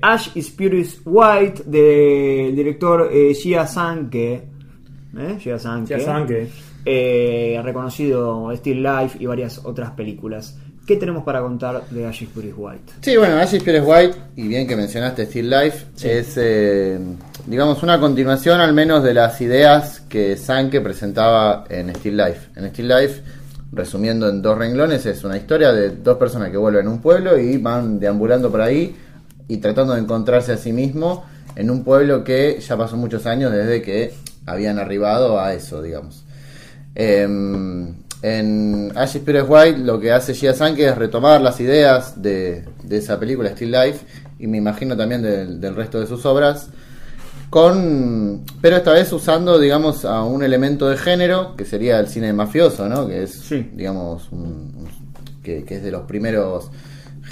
Ash is Pure is White del director eh, Jia Sanke. ¿eh? Jia Sanke. Eh, reconocido Still Life y varias otras películas. ¿Qué tenemos para contar de Ash is Pure is White? Sí, bueno, Ashes Pure White, y bien que mencionaste Still Life, es, eh, digamos, una continuación al menos de las ideas que Sanke presentaba en Still Life. En Still Life, resumiendo en dos renglones, es una historia de dos personas que vuelven a un pueblo y van deambulando por ahí y tratando de encontrarse a sí mismo en un pueblo que ya pasó muchos años desde que habían arribado a eso, digamos. Eh, en Ashes Pure White lo que hace Gia Sanke es retomar las ideas de, de esa película Still Life y me imagino también del, del resto de sus obras con pero esta vez usando digamos a un elemento de género que sería el cine mafioso no que es Sí. digamos un- un- que, que es de los primeros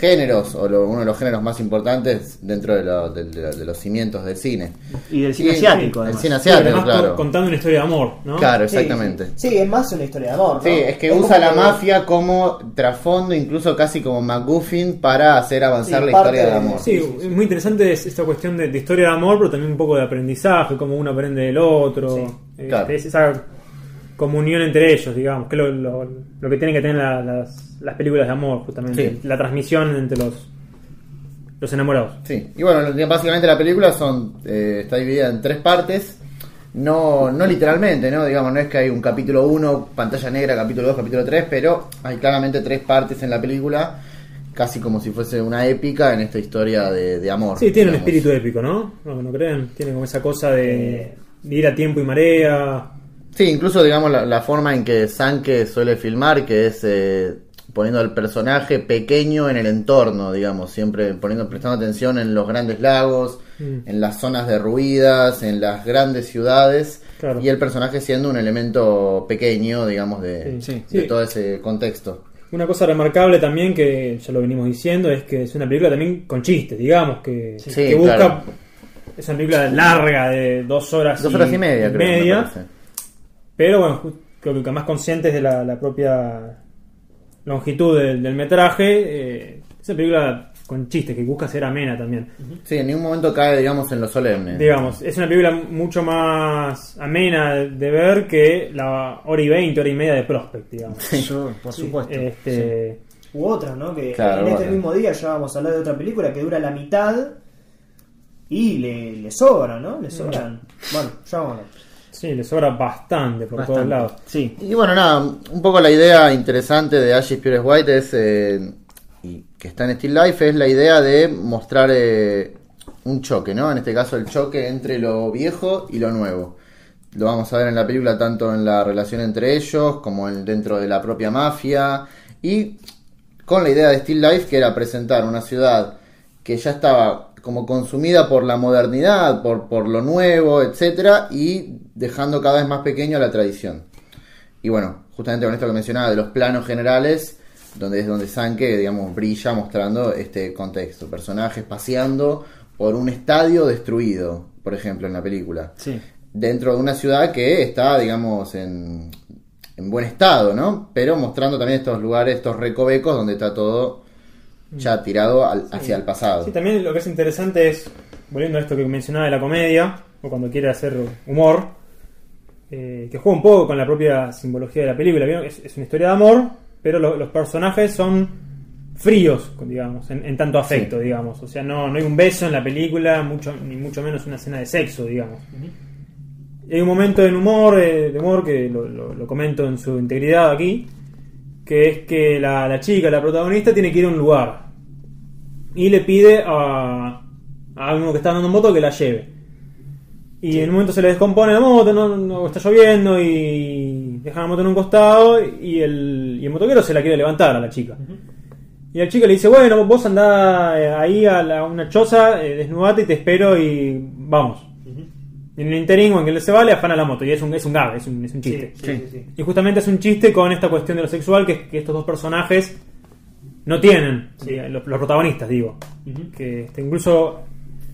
géneros o lo- uno de los géneros más importantes dentro de, lo- de- de- de los cimientos del cine Y del cine Y- asiático, el además. cine Sí, asiático además claro con- contando una historia de amor, ¿no? claro exactamente Sí, Sí, es más una historia de amor. ¿no? Sí, es que como usa la que- mafia como trasfondo, incluso casi como MacGuffin, para hacer avanzar Sí, la historia de de- amor. Sí, es muy interesante es esta cuestión de, de historia de amor, pero también un poco de aprendizaje, cómo uno aprende del otro. Sí, Eh, claro. Es esa comunión entre ellos, digamos, que es lo, lo- lo que tienen que tener la- las, las películas de amor, justamente. Sí. La transmisión entre los, los enamorados. Sí, y bueno, básicamente la película son eh, está dividida en tres partes. No, no literalmente, ¿no? Digamos, no es que hay un capítulo 1, pantalla negra, capítulo 2, capítulo 3, pero hay claramente tres partes en la película, casi como si fuese una épica en esta historia de, de amor. Sí, tiene un espíritu épico, ¿no? ¿No, no creen? Tiene como esa cosa de, de ir a tiempo y marea. Sí, incluso digamos la, la forma en que Sanke suele filmar, que es eh, poniendo al personaje pequeño en el entorno, digamos, siempre poniendo, prestando atención en los grandes lagos, Mm. en las zonas derruidas, en las grandes ciudades, Claro. y el personaje siendo un elemento pequeño, digamos, de, Sí, de sí. todo ese contexto. Una cosa remarcable también, que ya lo venimos diciendo, es que es una película también con chistes, digamos, que, busca... claro. Es una película larga de dos horas, Dos horas y media, creo. me media. Pero bueno, creo que más conscientes de la, la propia longitud del, del metraje, eh, es una película con chistes que busca ser amena también. Sí, en ningún momento cae, digamos, en lo solemne. Digamos, es una película mucho más amena de, ver que la hora y veinte, hora y media de Prospect, digamos. Yo, por supuesto. Este, U otra, ¿no? Que Claro, en este mismo día ya vamos a hablar de otra película que dura la mitad y le, le sobra, ¿no? Le sobran. Bueno, ya vamos a ver. Sí, le sobra bastante por todos lados. Sí. Y bueno, nada, un poco la idea interesante de Ashes Pure White es, eh, y que está en Still Life, es la idea de mostrar eh, un choque, ¿no? En este caso el choque entre lo viejo y lo nuevo. Lo vamos a ver en la película tanto en la relación entre ellos como en- dentro de la propia mafia y con la idea de Still Life que era presentar una ciudad que ya estaba como consumida por la modernidad, por, por lo nuevo, etcétera, y dejando cada vez más pequeño la tradición. Y bueno, justamente con esto que mencionaba de los planos generales, donde es donde Sanke, digamos, brilla mostrando este contexto. Personajes paseando por un estadio destruido, por ejemplo, en la película. Sí. Dentro de una ciudad que está, digamos, en, en buen estado, ¿no? Pero mostrando también estos lugares, estos recovecos donde está todo ya tirado al- hacia el pasado. Sí, también lo que es interesante es, volviendo a esto que mencionaba de la comedia, o cuando quiere hacer humor, eh, que juega un poco con la propia simbología de la película. Es, es una historia de amor, pero lo- los personajes son fríos, digamos, en, en tanto afecto, digamos. O sea, no, no hay un beso en la película, mucho, ni mucho menos una escena de sexo, digamos. Y hay un momento en humor, eh, de humor, que lo, lo- lo comento en su integridad aquí, que es que la, la chica, la protagonista, tiene que ir a un lugar y le pide a, a uno que está andando en moto que la lleve. Y en un momento se le descompone la moto, no, no- está lloviendo y deja la moto en un costado y el, y el motoquero se la quiere levantar a la chica. Y la chica le dice, bueno, vos andá eh, ahí a, la- a una choza, eh, desnudate y te espero y vamos. Y en el interín, en que él se va, le afana la moto y es un, es un gag, es un, es un chiste. Sí, sí, sí. Y justamente es un chiste con esta cuestión de lo sexual que, que estos dos personajes no tienen, sí, los, los protagonistas, digo. Que este, incluso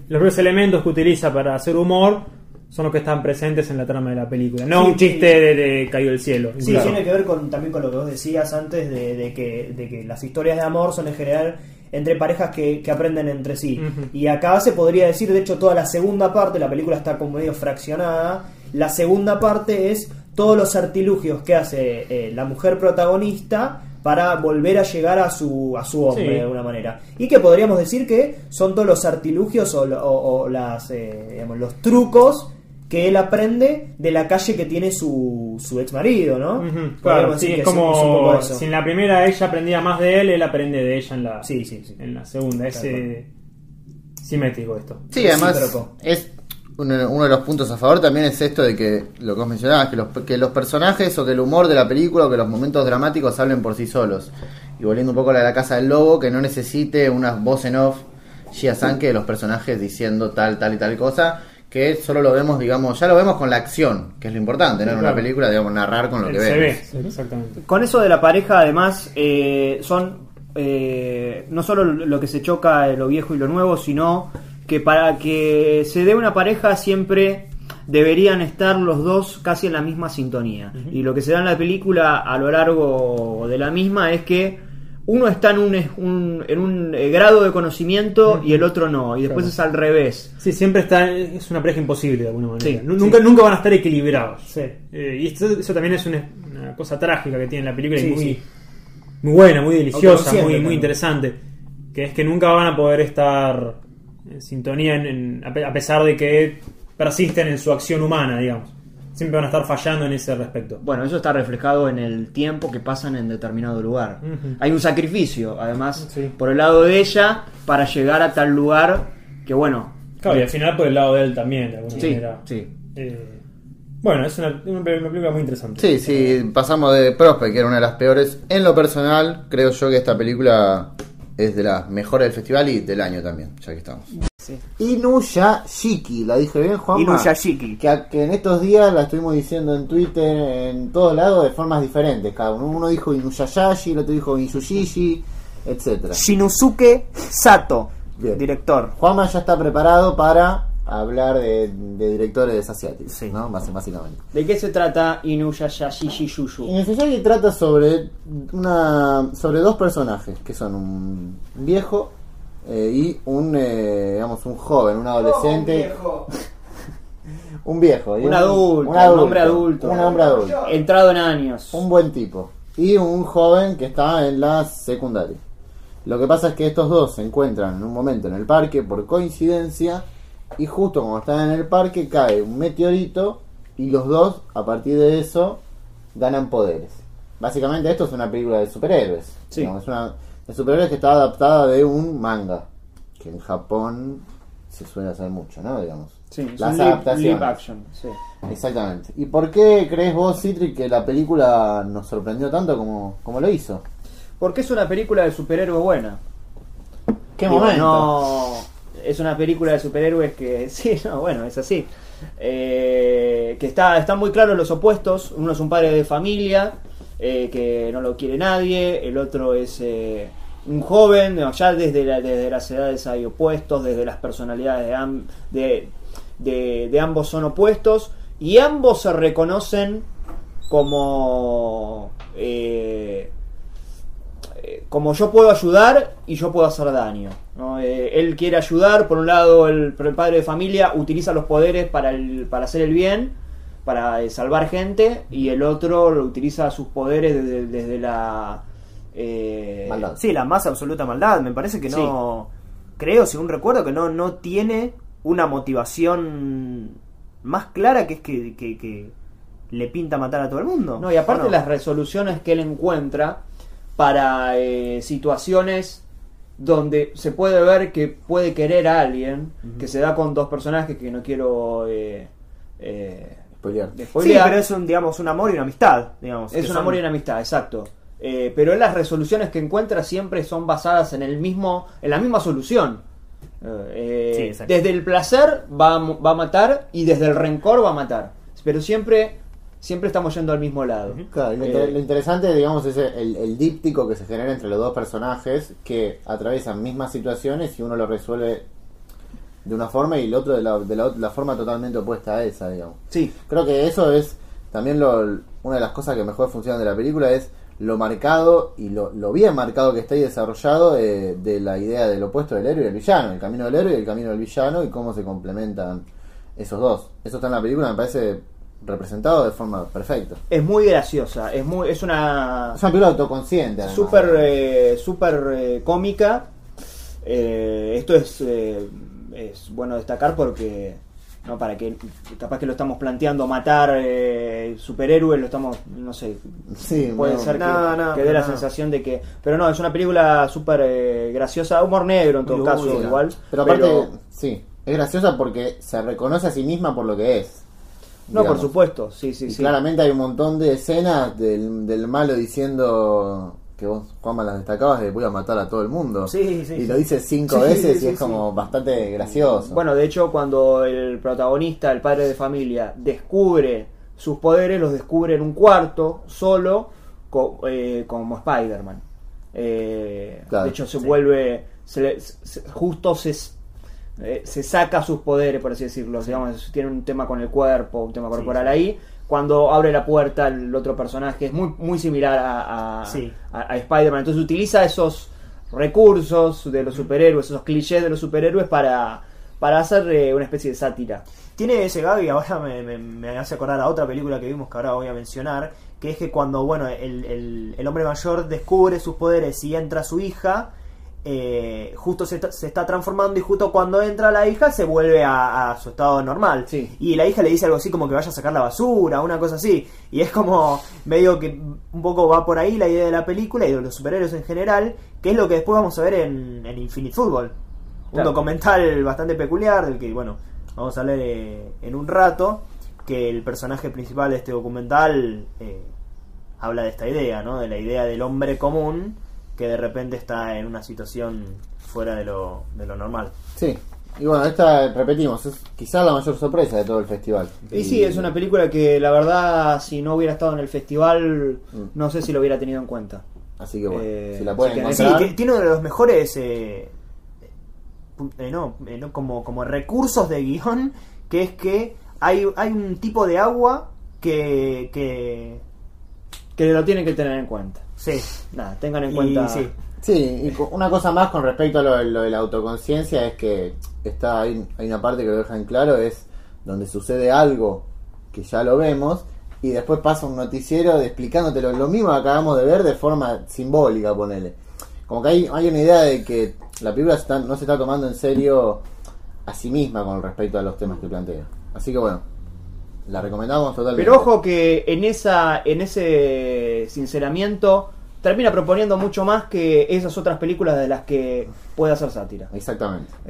los propios elementos que utiliza para hacer humor son los que están presentes en la trama de la película. No Sí, un chiste de, de caído del cielo. Sí, tiene que ver con, también con lo que vos decías antes de, de que, de que las historias de amor son en general entre parejas que, que aprenden entre sí. Y acá se podría decir, de hecho, toda la segunda parte, la película está como medio fraccionada. La segunda parte es todos los artilugios que hace eh, la mujer protagonista para volver a llegar a su, a su hombre Sí. de alguna manera. Y que podríamos decir que son todos los artilugios o- o las, eh, digamos, los trucos que él aprende de la calle que tiene su, su ex marido, ¿no? Claro, sí, que es como un poco eso. si en la primera ella aprendía más de él, él aprende de ella en la, Sí, sí, sí. en la segunda. Es eh, simétrico esto. Sí, además es uno, uno de los puntos a favor también es esto de que lo que vos mencionabas, que los, que los personajes o que el humor de la película o que los momentos dramáticos hablen por sí solos. Y volviendo un poco a la, de la casa del lobo, que no necesite una voz en off Shia-san de los personajes diciendo tal, tal y tal cosa, que solo lo vemos, digamos, ya lo vemos con la acción, que es lo importante, ¿no? En una película, digamos, narrar con lo que se ve, exactamente. Con eso de la pareja, además, eh, son eh, no solo lo que se choca de lo viejo y lo nuevo, sino que para que se dé una pareja siempre deberían estar los dos casi en la misma sintonía. Y lo que se da en la película a lo largo de la misma es que uno está en un, un- en un eh, grado de conocimiento y el otro no, y después Claro. es al revés. Sí, siempre está, es una pareja imposible de alguna manera. Sí, Nu- sí. nunca, nunca van a estar equilibrados. Sí. Eh, y esto- eso también es una, una cosa trágica que tiene la película y muy, muy buena, muy deliciosa, muy, muy también. interesante. Que es que nunca van a poder estar en sintonía en- en- a pesar de que persisten en su acción humana, digamos. Siempre van a estar fallando en ese respecto. Bueno, eso está reflejado en el tiempo que pasan en determinado lugar. Hay un sacrificio, además, Sí. por el lado de ella, para llegar a tal lugar que, bueno, Claro, y al final por el lado de él también, de alguna sí, manera. sí. Eh, bueno, es una película muy interesante. Sí, sí, pasamos de Prospect, que era una de las peores. En lo personal, creo yo que esta película es de las mejores del festival y del año también, ya que estamos. Inuyashiki, la dije bien, Juan. Inuyashiki. Que, que en estos días la estuvimos diciendo en Twitter, en todos lados, de formas diferentes. Cada uno, uno dijo Inuyashashi, el otro dijo Inuyashishi, etcétera. Shinosuke Sato, Bien. director. Juanma ya está preparado para hablar de, de directores asiáticos, Sí. ¿no? Bás- Básicamente. ¿De qué se trata Inuyashashishiyushu? Inuyashiki trata sobre una sobre dos personajes que son un viejo eh, y un eh, digamos un joven, un adolescente, un viejo, y Un adulto, un hombre adulto. un hombre adulto, Entrado en años. un buen tipo y un joven que está en la secundaria. Lo que pasa es que estos dos se encuentran en un momento en el parque por coincidencia y justo como están en el parque cae un meteorito y los dos a partir de eso ganan poderes. Básicamente esto es una película de superhéroes. Sí. digamos, es una de superhéroes que está adaptada de un manga que en Japón se suele hacer mucho, ¿no? Digamos. Sí, es Las un live- adaptaciones. live action. sí. Exactamente. ¿Y por qué crees vos, Citric, que la película nos sorprendió tanto como, como lo hizo? Porque es una película de superhéroe buena. ¿Qué Digo, momento? No, es una película de superhéroes que, sí, no, bueno, es así. Eh, que está, están muy claros los opuestos. Uno es un padre de familia eh, que no lo quiere nadie. El otro es eh, un joven. Ya desde, desde las edades hay opuestos, desde las personalidades de, de, ambos son opuestos. Y ambos se reconocen como... como yo puedo ayudar y yo puedo hacer daño. ¿no? Eh, él quiere ayudar, por un lado el, el padre de familia utiliza los poderes para, el- para hacer el bien, para eh, salvar gente, y el otro lo utiliza sus poderes desde, desde la... eh, Maldad. Sí, la más absoluta maldad. Me parece que no. Creo, según recuerdo, que no, no tiene una motivación más clara que es que, que- que le pinta matar a todo el mundo. No, y aparte las resoluciones que él encuentra para eh, situaciones donde se puede ver que puede querer a alguien, que se da con dos personajes que no quiero eh, eh, Spoilear. Sí, pero es un, digamos, un amor y una amistad, digamos. Es que un son- amor y una amistad, exacto. Eh, pero las resoluciones que encuentra siempre son basadas en el mismo, en la misma solución. Eh, Sí, desde el placer va a, va a matar y desde el rencor va a matar. Pero siempre, siempre estamos yendo al mismo lado. Claro, y lo, Eh, inter- lo interesante, digamos, es el, el díptico que se genera entre los dos personajes que atraviesan mismas situaciones y uno lo resuelve de una forma y el otro de la, de la, la forma totalmente opuesta a esa, digamos. sí, Creo que eso es también lo, una de las cosas que mejor funcionan de la película es lo marcado y lo, lo bien marcado que está ahí desarrollado eh, de la idea del opuesto del héroe y el villano, el camino del héroe y el camino del villano y cómo se complementan esos dos. Eso está en la película, me parece representado de forma perfecta. Es muy graciosa, es muy es una Es una película autoconsciente. súper eh, súper eh, cómica. Eh, esto es, eh, es bueno destacar porque no para que capaz que lo estamos planteando matar eh, superhéroes, lo estamos no sé, Sí, puede no, ser que, no, no, que dé la no. sensación de que pero no, es una película súper eh, graciosa, humor negro en todo caso igual, Pero aparte, sí, es graciosa porque se reconoce a sí misma por lo que es. No, por supuesto, sí, sí, Y sí. claramente hay un montón de escenas del, del malo diciendo que vos, Juanma, las destacabas de voy a matar a todo el mundo. Sí, sí, y sí. lo dice cinco Sí, veces sí, y es sí. como bastante gracioso. Bueno, de hecho, cuando el protagonista, el padre de familia, descubre sus poderes, los descubre en un cuarto, solo, co- eh, como Spider-Man. Eh, Claro, de hecho, se sí. vuelve. se le- se- justo se, eh, se saca sus poderes, por así decirlo. Digamos, tiene un tema con el cuerpo, un tema corporal ahí. Cuando abre la puerta, el otro personaje es muy, muy similar a, a, Sí. a- a Spider-Man. Entonces utiliza esos recursos de los superhéroes, esos clichés de los superhéroes para, para hacer eh, una especie de sátira. Tiene ese gag y ahora me, me- me hace acordar a otra película que vimos que ahora voy a mencionar, que es que cuando bueno el, el- el hombre mayor descubre sus poderes y entra su hija, eh, justo se, está- se está transformando y justo cuando entra la hija se vuelve a, a su estado normal. Sí. Y la hija le dice algo así como que vaya a sacar la basura, una cosa así. Y es como medio que un poco va por ahí la idea de la película y de los superhéroes en general, que es lo que después vamos a ver en, en Infinite Football. Un Claro. documental bastante peculiar del que, bueno, vamos a hablar eh, en un rato, que el personaje principal de este documental eh, habla de esta idea, ¿no? De la idea del hombre común que de repente está en una situación fuera de lo, de lo normal. Sí. Y bueno, esta, repetimos, es quizás la mayor sorpresa de todo el festival. Y sí, es una película que la verdad, si no hubiera estado en el festival, Mm. no sé si lo hubiera tenido en cuenta. Así que bueno, Eh, si la pueden Sí, tiene uno de los mejores, eh, pu- eh, no, eh, no, como, como recursos de guion, que es que hay, hay un tipo de agua que... que Que lo tienen que tener en cuenta. Sí, Nada, tengan en y cuenta. sí. Sí, y una cosa más con respecto a lo, lo de la autoconciencia es que está hay, hay una parte que lo dejan claro, es donde sucede algo que ya lo vemos y después pasa un noticiero de explicándote lo, mismo que acabamos de ver de forma simbólica, ponele. Como que hay, hay una idea de que la película se está- no se está tomando en serio a sí misma con respecto a los temas que plantea. Así que bueno, la recomendamos totalmente. Pero ojo que en esa en ese sinceramiento termina proponiendo mucho más que esas otras películas de las que puede hacer sátira. Exactamente.